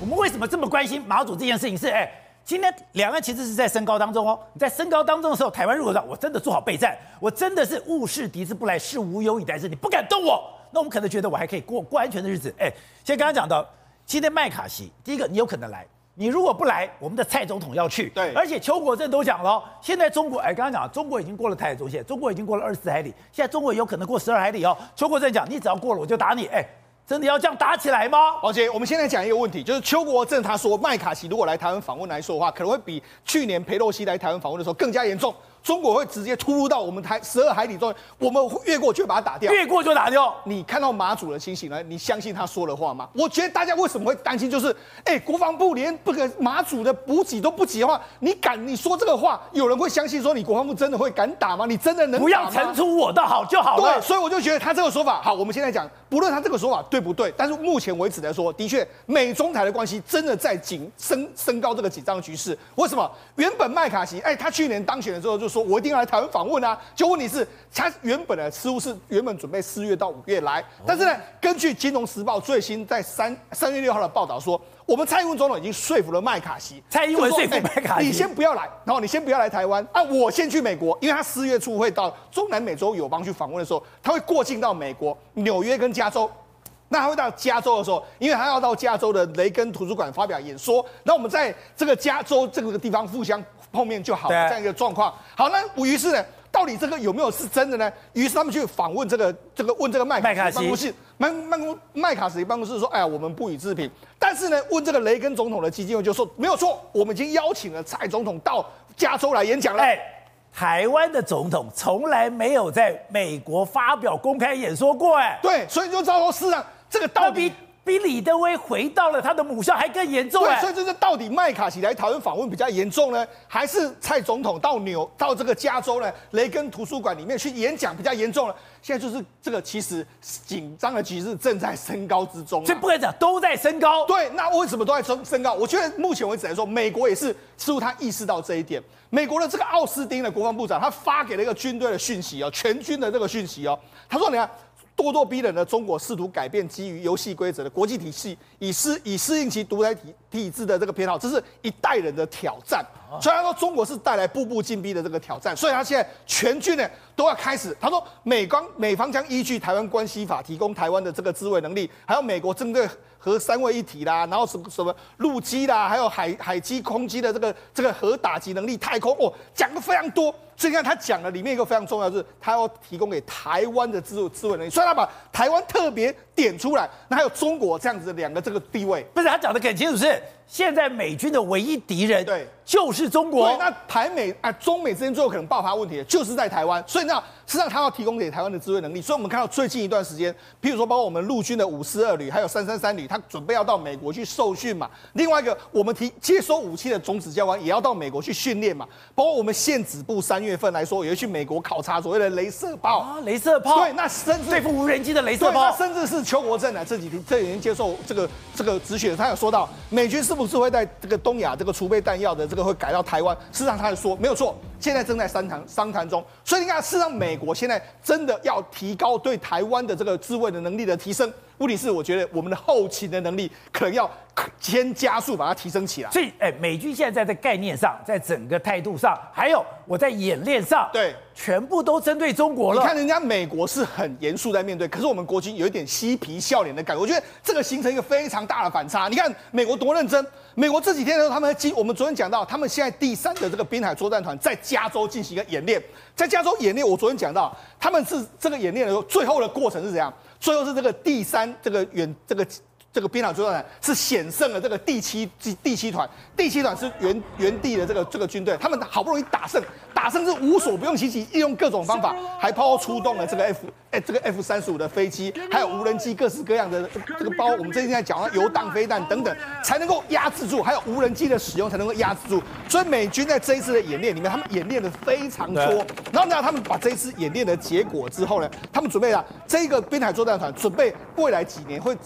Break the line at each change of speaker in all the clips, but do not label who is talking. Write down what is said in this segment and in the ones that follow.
我们为什么这么关心马祖这件事情是？是哎，今天两岸其实是在升高当中哦。你在升高当中的时候，台湾如果说我真的做好备战，我真的是物是敌之不来，是无有以待之，你不敢动我，那我们可能觉得我还可以过过安全的日子。哎，现在刚刚讲到，今天麦卡锡，第一个你有可能来。你如果不来，我们的蔡总统要去。
对，
而且邱国正都讲了，现在中国，哎，刚刚讲，中国已经过了台海中线，中国已经过了二十四海里，现在中国有可能过十二海里哦。邱国正讲，你只要过了，我就打你。哎，真的要这样打起来吗？
王杰我们现在讲一个问题，就是邱国正他说，麦卡锡如果来台湾访问来说的话，可能会比去年裴洛西来台湾访问的时候更加严重。中国会直接突入到我们台十二海里中，我们越过就把它打掉，
越过就打掉。
你看到马祖的情形呢？你相信他说的话吗？我觉得大家为什么会担心？就是，哎，国防部连不给马祖的补给都不给的话，你敢你说这个话，有人会相信说你国防部真的会敢打吗？你真的能？
不要层出我的好就好了。
对，所以我就觉得他这个说法好。我们现在讲，不论他这个说法对不对，但是目前为止来说，的确美中台的关系真的在紧升升高这个紧张局势。为什么？原本麦卡锡，哎，他去年当选的时候就说，我一定要来台湾。访问啊，就问题是，他原本呢似乎是原本准备四月到五月来，但是呢，根据《金融时报》最新在三三月六号的报道说，我们蔡英文总统已经说服了麦卡锡，
蔡英文说服麦卡锡，
你先不要来，然后你先不要来台湾啊，我先去美国，因为他四月初会到中南美洲友邦去访问的时候，他会过境到美国纽约跟加州，那他会到加州的时候，因为他要到加州的雷根图书馆发表演说，那我们在这个加州这个地方互相。碰面就好了，这样一个状况。好，那于是呢，到底这个有没有是真的呢？于是他们去访问这个这个问这个麦卡锡办公室，麦麦公麦卡锡办公室说：“哎呀，我们不予置评。”但是呢，问这个雷根总统的基金会就说：“没有错，我们已经邀请了蔡总统到加州来演讲了。”哎，
台湾的总统从来没有在美国发表公开演说过，哎，
对，所以就照说，事实上这个到底。
比李登辉回到了他的母校还更严重，
对，所以这是到底麦卡锡来台湾访问比较严重呢，还是蔡总统到纽到这个加州呢雷根图书馆里面去演讲比较严重呢？现在就是这个其实紧张的局势正在升高之中，
所以不敢讲都在升高。
对，那为什么都在升升高？我觉得目前为止来说，美国也是似乎他意识到这一点。美国的这个奥斯汀的国防部长，他发给了一个军队的讯息哦，全军的这个讯息哦，他说你看。咄咄逼人的中国试图改变基于游戏规则的国际体系，以适以适应其独裁体体制的这个偏好，这是一代人的挑战。虽然说中国是带来步步进逼的这个挑战，所以他现在全军呢都要开始。他说美方美方将依据台湾关系法提供台湾的这个自卫能力，还有美国针对核三位一体啦，然后什么什么陆基啦，还有海海基空基的这个这个核打击能力，太空哦讲的非常多。所以你看他讲的里面一个非常重要是，他要提供给台湾的自自卫能力，所以他把台湾特别点出来。那还有中国这样子的两个这个地位，
不是他讲的很清楚是。现在美军的唯一敌人，对，就是中国。
对，那台美啊，中美之间最后可能爆发问题的就是在台湾。所以那实际上他要提供给台湾的支援能力。所以我们看到最近一段时间，譬如说包括我们陆军的五四二旅，还有三三三旅，他准备要到美国去受训嘛。另外一个，我们提接收武器的种子教官也要到美国去训练嘛。包括我们宪指部三月份来说，也会去美国考察所谓的镭射炮
啊，镭射炮。
对，那甚至
对付无人机的镭射炮，
甚至是邱国正呢这几天这几天接受这个这个质询，他有说到美军是不是会在这个东亚这个储备弹药的这个会改到台湾？事实上，他说没有错，现在正在商谈商谈中。所以你看，事实上，美国现在真的要提高对台湾的这个自卫的能力的提升。问题是，我觉得我们的后勤的能力可能要先加速把它提升起来。
所以，哎，美军现在在在概念上，在整个态度上，还有我在演练上，
对，
全部都针对中国了。
你看，人家美国是很严肃在面对，可是我们国军有一点嬉皮笑脸的感觉。我觉得这个形成一个非常大的反差。你看，美国多认真。美国这几天的时候，他们今，我们昨天讲到，他们现在第三的这个滨海作战团在加州进行一个演练，在加州演练，我昨天讲到，他们是这个演练的时候，最后的过程是怎样？最后是这个第三这个远这个。这个滨海作战团是险胜了这个第七第七团，第七团是原原地的这个这个军队，他们好不容易打胜，打胜是无所不用其极，利用各种方法，还包括出动了这个 F 哎这个 F 三十五的飞机，还有无人机各式各样的这个包，我们最近在讲的游荡飞弹等等，才能够压制住，还有无人机的使用才能够压制住。所以美军在这一次的演练里面，他们演练的非常多。然后呢，他们把这一次演练的结果之后呢，他们准备了这个滨海作战团，准备未来几年会。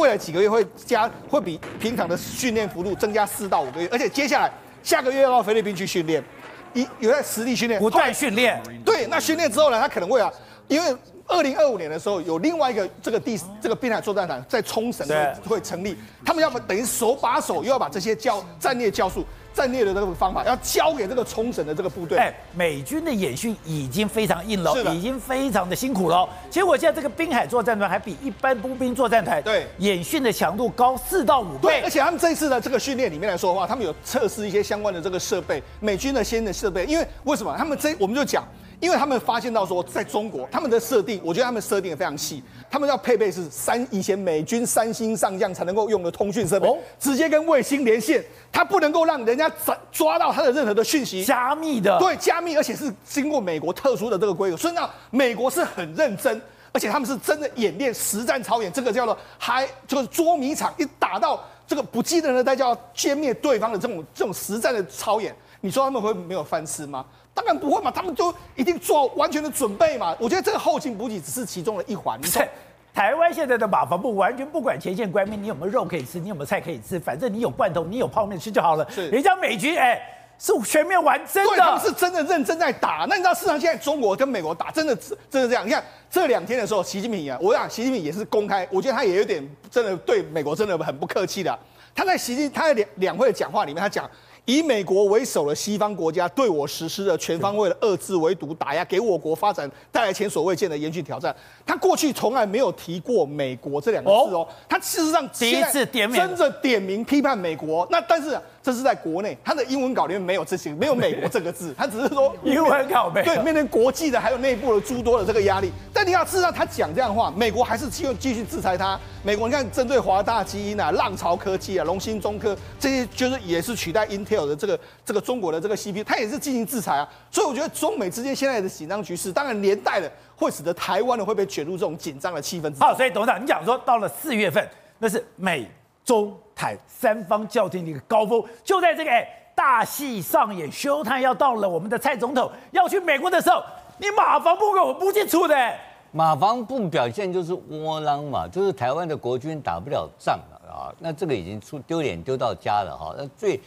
未来几个月会加，会比平常的训练幅度增加四到五个月，而且接下来下个月要到菲律宾去训练，一有在实地训练，
不断训练。
对，那训练之后呢，他可能会啊，因为二零二五年的时候有另外一个这个第这个滨海作战团在冲绳会会成立，他们要么等于手把手又要把这些教战略教术。战略的这个方法要交给这个冲绳的这个部队。哎，
美军的演训已经非常硬了，已经非常的辛苦了。结果现在这个滨海作战团还比一般步兵作战团对演训的强度高四到五倍。
而且他们这一次的这个训练里面来说的话，他们有测试一些相关的这个设备，美军的先的设备。因为为什么他们这我们就讲。因为他们发现到说，在中国，他们的设定，我觉得他们设定的非常细。他们要配备是三以前美军三星上将才能够用的通讯设备，直接跟卫星连线，它不能够让人家抓抓到它的任何的讯息，
加密的，
对，加密，而且是经过美国特殊的这个规格。所以呢，美国是很认真，而且他们是真的演练实战操演，这个叫做还就是捉迷藏，一打到这个不记得的代价要歼灭对方的这种这种实战的操演，你说他们会没有饭吃吗？当然不会嘛，他们就一定做完全的准备嘛。我觉得这个后勤补给只是其中的一环。
对，台湾现在的马防部完全不管前线官兵，你有没有肉可以吃，你有没有菜可以吃，反正你有罐头，你有泡面吃就好了。是，人家美军哎、欸，是全面玩真的，
他们是真的认真在打。那你知道，事实上现在中国跟美国打，真的真的这样。你看这两天的时候，习近平啊，我想习近平也是公开，我觉得他也有点真的对美国真的很不客气的。他在习近他在两两会的讲话里面，他讲。以美国为首的西方国家对我实施的全方位的遏制、围堵、打压，给我国发展带来前所未见的严峻挑战。他过去从来没有提过美国这两个字哦，他事实上
第一次点名，
真的点名批判美国。那但是。这是在国内，他的英文稿里面没有这些，没有美国这个字，他只是说
英文稿没有。
对，面对国际的还有内部的诸多的这个压力。但你要知道，他讲这样的话，美国还是继续继续制裁他。美国你看，针对华大基因啊、浪潮科技啊、龙芯中科这些，就是也是取代 Intel 的这个这个中国的这个 CPU，他也是进行制裁啊。所以我觉得中美之间现在的紧张局势，当然连带的会使得台湾的会被卷入这种紧张的气氛之中。
好，所以董事长，你讲说到了四月份，那是美。中台三方较劲的一个高峰，就在这个哎大戏上演休叹要到了，我们的蔡总统要去美国的时候，你马防部给我不进出的，
马防部表现就是窝囊嘛，就是台湾的国军打不了仗了啊，那这个已经出丢脸丢到家了哈，那最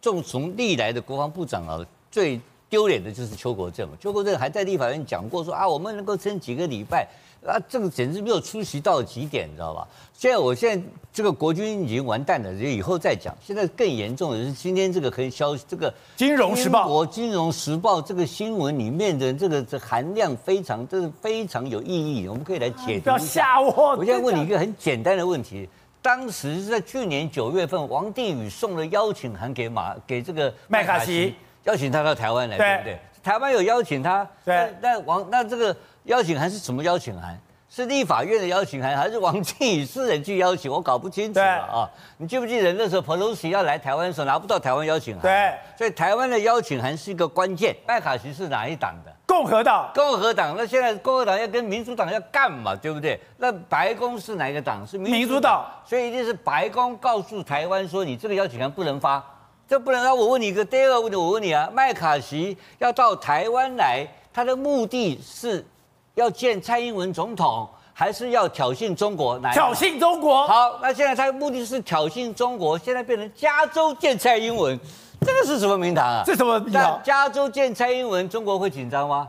重从历来的国防部长啊，最丢脸的就是邱国正，邱国正还在立法院讲过说啊，我们能够撑几个礼拜。啊，这个简直没有出席到极点，你知道吧？现在我现在这个国军已经完蛋了，就以后再讲。现在更严重的是今天这个可以消息，这个《
金融时报》《
国金融时报》这个新闻里面的这个这含量非常，这是非常有意义。我们可以来解读。不要
吓我！
我现在问你一个很简单的问题：当时是在去年九月份，王定宇送了邀请函给马给这个麦卡锡，邀请他到台湾来，对不对？台湾有邀请他，对。那王那这个。邀请函是什么邀请函？是立法院的邀请函，还是王定宇私人去邀请？我搞不清楚了啊！你记不记得那时候裴洛西要来台湾的时候拿不到台湾邀请函？
对，
所以台湾的邀请函是一个关键。麦卡锡是哪一党的？
共和党。
共和党。那现在共和党要跟民主党要干嘛？对不对？那白宫是哪一个党？是民主党。所以一定是白宫告诉台湾说，你这个邀请函不能发，这不能。那我问你一个第二个问题，我问你啊，麦卡锡要到台湾来，他的目的是？要见蔡英文总统，还是要挑衅中国？来
挑衅中国。
好，那现在他的目的是挑衅中国，现在变成加州见蔡英文，这个是什么名堂啊？
这什么名堂？
加州见蔡英文，中国会紧张吗？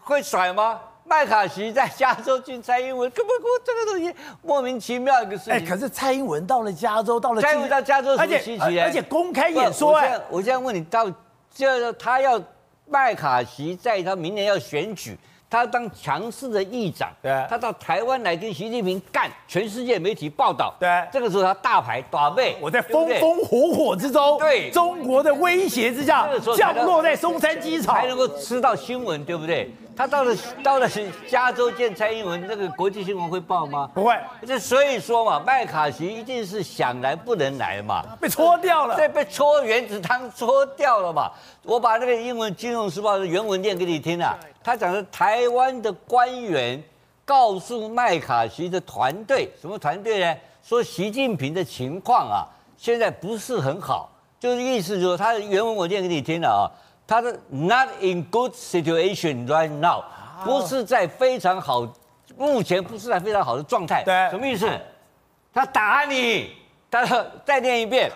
会甩吗？麦卡锡在加州见蔡英文，根本我这个东西莫名其妙一个事情。哎，
可是蔡英文到了加州，到了
蔡英文到加州什么稀奇？
而且公开演说。我现在
我现在问你，到就是他要麦卡锡在他明年要选举。他当强势的议长，对，他到台湾来跟习近平干，全世界媒体报道，对，这个时候他大牌打背，
我在风风火火之中，对，中国的威胁之下，降落在松山机场，
才能够吃到新闻，对不对？他到了到了加州见蔡英文，那个国际新闻会报吗？
不会。
这所以说嘛，麦卡锡一定是想来不能来嘛，
被搓掉了，
对，被搓原子汤搓掉了嘛。我把那个英文《金融时报》的原文念给你听啊。他讲的台湾的官员告诉麦卡锡的团队，什么团队呢？说习近平的情况啊，现在不是很好，就是意思就是说，他的原文我念给你听了啊。他的 not in good situation right now，不是在非常好，目前不是在非常好的状态。对，什么意思？他打你，他说再念一遍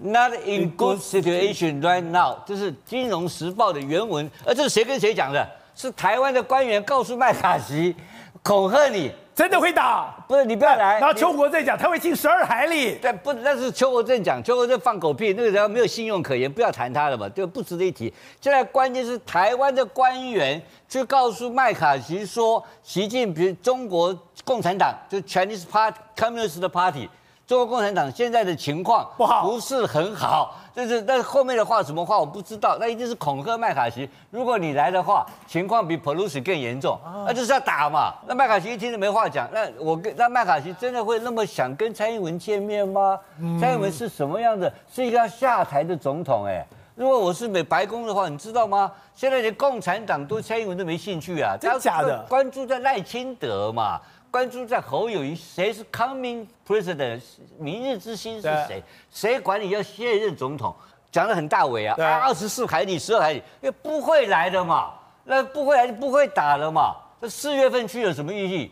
，not in good situation right now，这是《金融时报》的原文，而这是谁跟谁讲的？是台湾的官员告诉麦卡锡，恐吓你。
真的会打，
不是你不要来。
然后邱国正讲他会进十二海里，
但不，那是邱国正讲，邱国正放狗屁，那个人没有信用可言，不要谈他了嘛，就不值得一提。现在关键是台湾的官员去告诉麦卡锡说，习近平中国共产党就 Chinese Party Communist Party。中国共产党现在的情况不好，不是很好，就是但是后面的话什么话我不知道，那一定是恐吓麦卡锡。如果你来的话，情况比 Pelosi 更严重，那就是要打嘛。那麦卡锡一听就没话讲，那我跟那麦卡锡真的会那么想跟蔡英文见面吗？蔡英文是什么样的？是一个要下台的总统哎。如果我是美白宫的话，你知道吗？现在连共产党对蔡英文都没兴趣啊，
真假的？
关注在赖清德嘛。关注在侯友谊，谁是 coming president？明日之星是谁？谁管你要卸任总统？讲的很大伟啊！二十四海里、十二海里，因为不会来的嘛，那不会来就不会打了嘛。这四月份去有什么意义？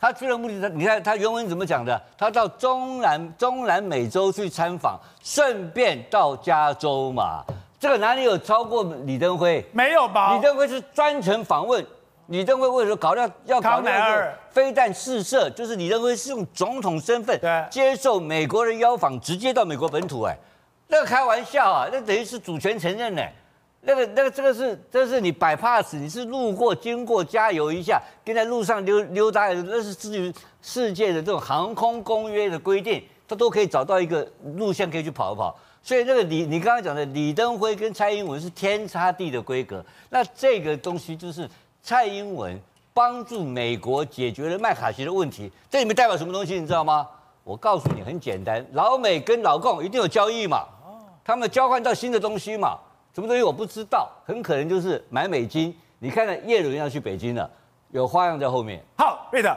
他去的目的，他你看他原文怎么讲的？他到中南中南美洲去参访，顺便到加州嘛。这个哪里有超过李登辉？
没有吧？
李登辉是专程访问。李登辉为什么搞掉要搞那个飞弹试射？就是李登辉是用总统身份接受美国的邀访，直接到美国本土。哎，那个开玩笑啊，那等于是主权承认呢。那个那个这个是这是你 bypass，你是路过经过加油一下，跟在路上溜溜达，那是至于世界的这种航空公约的规定，他都可以找到一个路线可以去跑一跑。所以那个李你刚刚讲的李登辉跟蔡英文是天差地的规格，那这个东西就是。蔡英文帮助美国解决了麦卡锡的问题，这里面代表什么东西？你知道吗？我告诉你，很简单，老美跟老共一定有交易嘛，他们交换到新的东西嘛，什么东西我不知道，很可能就是买美金。你看看叶伦要去北京了，有花样在后面。
好，对的。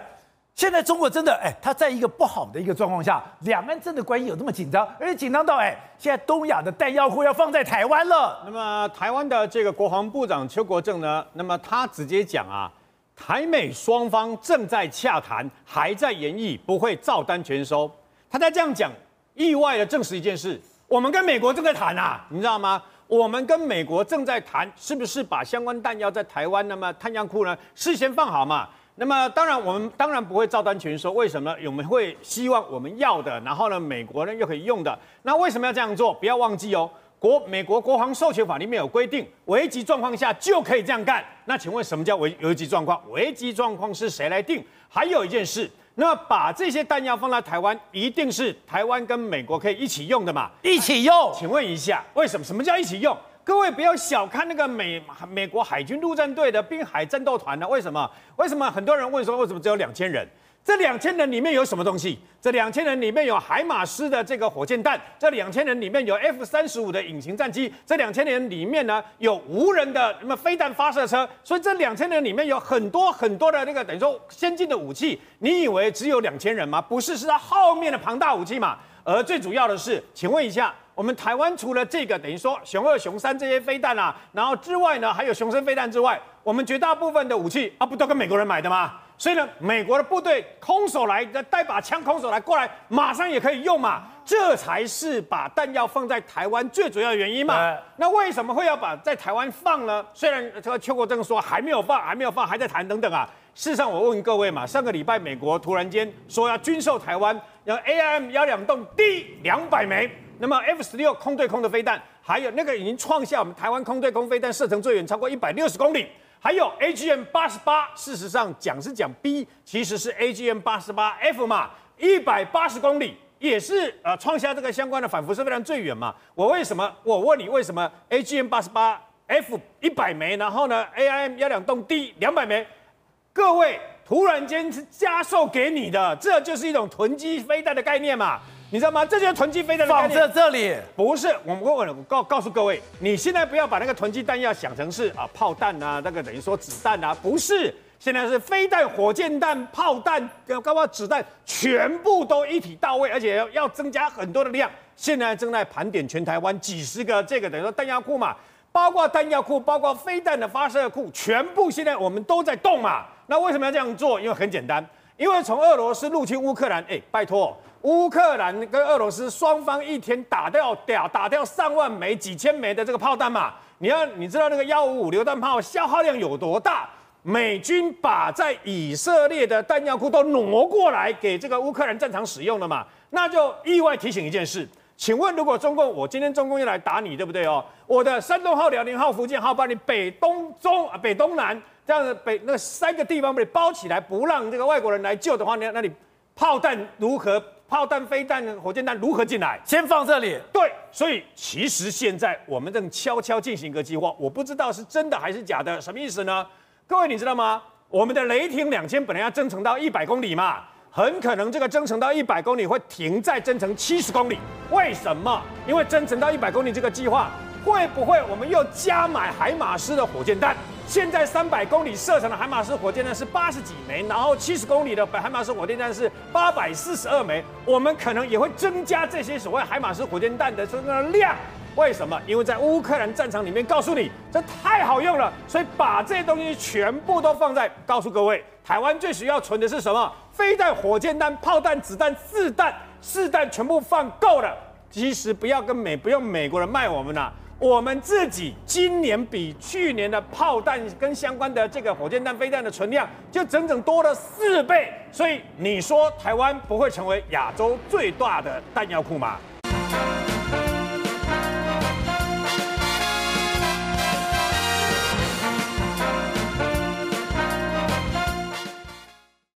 现在中国真的哎，他在一个不好的一个状况下，两岸真的关系有那么紧张，而且紧张到哎，现在东亚的弹药库要放在台湾了。
那么台湾的这个国防部长邱国正呢，那么他直接讲啊，台美双方正在洽谈，还在研议，不会照单全收。他在这样讲，意外的证实一件事：我们跟美国正在谈啊，你知道吗？我们跟美国正在谈，是不是把相关弹药在台湾那么弹药库呢事先放好嘛？那么当然，我们当然不会照单全收。为什么？我们会希望我们要的，然后呢，美国呢又可以用的。那为什么要这样做？不要忘记哦，国美国国防授权法里面有规定，危急状况下就可以这样干。那请问什么叫危危急状况？危急状况是谁来定？还有一件事，那么把这些弹药放在台湾，一定是台湾跟美国可以一起用的嘛？
一起用？
请问一下，为什么？什么叫一起用？各位不要小看那个美美国海军陆战队的滨海战斗团呢？为什么？为什么很多人问说为什么只有两千人？这两千人里面有什么东西？这两千人里面有海马斯的这个火箭弹，这两千人里面有 F 三十五的隐形战机，这两千人里面呢有无人的什么飞弹发射车，所以这两千人里面有很多很多的那个等于说先进的武器。你以为只有两千人吗？不是，是它后面的庞大武器嘛。而最主要的是，请问一下。我们台湾除了这个等于说熊二、熊三这些飞弹啊，然后之外呢，还有熊升飞弹之外，我们绝大部分的武器啊，不都跟美国人买的吗？所以呢，美国的部队空手来，带把枪空手来过来，马上也可以用嘛，这才是把弹药放在台湾最主要的原因嘛。那为什么会要把在台湾放呢？虽然这个邱国正说还没有放，还没有放，还在谈等等啊。事实上，我问各位嘛，上个礼拜美国突然间说要军售台湾，要 AIM 幺两栋 D 两百枚。那么 F 十六空对空的飞弹，还有那个已经创下我们台湾空对空飞弹射程最远超过一百六十公里，还有 AGM 八十八，事实上讲是讲 B，其实是 AGM 八十八 F 嘛，一百八十公里也是呃创下这个相关的反辐射飞弹最远嘛。我为什么？我问你为什么 AGM 八十八 F 一百枚，然后呢 AIM 幺两洞 D 两百枚？各位突然间是加售给你的，这就是一种囤积飞弹的概念嘛。你知道吗？这就是囤积飞弹的。
放在这里
不是我们我告告诉各位，你现在不要把那个囤积弹药想成是啊炮弹啊，那个等于说子弹啊，不是。现在是飞弹、火箭弹、炮弹，包括子弹，全部都一体到位，而且要要增加很多的量。现在正在盘点全台湾几十个这个等于说弹药库嘛，包括弹药库，包括飞弹的发射库，全部现在我们都在动嘛。那为什么要这样做？因为很简单，因为从俄罗斯入侵乌克兰，哎，拜托。乌克兰跟俄罗斯双方一天打掉掉打掉上万枚、几千枚的这个炮弹嘛，你要你知道那个幺五五榴弹炮消耗量有多大？美军把在以色列的弹药库都挪过来给这个乌克兰战场使用了嘛？那就意外提醒一件事，请问如果中共我今天中共要来打你，对不对哦？我的山东号、辽宁号、福建号把你北东中啊北东南这样子北那三个地方被包起来，不让这个外国人来救的话，那那你炮弹如何？炮弹、飞弹、火箭弹如何进来？
先放这里。
对，所以其实现在我们正悄悄进行一个计划，我不知道是真的还是假的，什么意思呢？各位，你知道吗？我们的雷霆两千本来要增程到一百公里嘛，很可能这个增程到一百公里会停在增程七十公里。为什么？因为增程到一百公里这个计划，会不会我们又加买海马斯的火箭弹？现在三百公里射程的海马斯火箭弹是八十几枚，然后七十公里的海马斯火箭弹是八百四十二枚。我们可能也会增加这些所谓海马斯火箭弹的这个量。为什么？因为在乌克兰战场里面，告诉你这太好用了，所以把这些东西全部都放在告诉各位，台湾最需要存的是什么？飞弹、火箭弹、炮弹、子弹、四弹、四弹全部放够了。其实不要跟美，不用美国人卖我们了、我们自己今年比去年的炮弹跟相关的这个火箭弹、飞弹的存量就整整多了四倍。所以你说台湾不会成为亚洲最大的弹药库吗？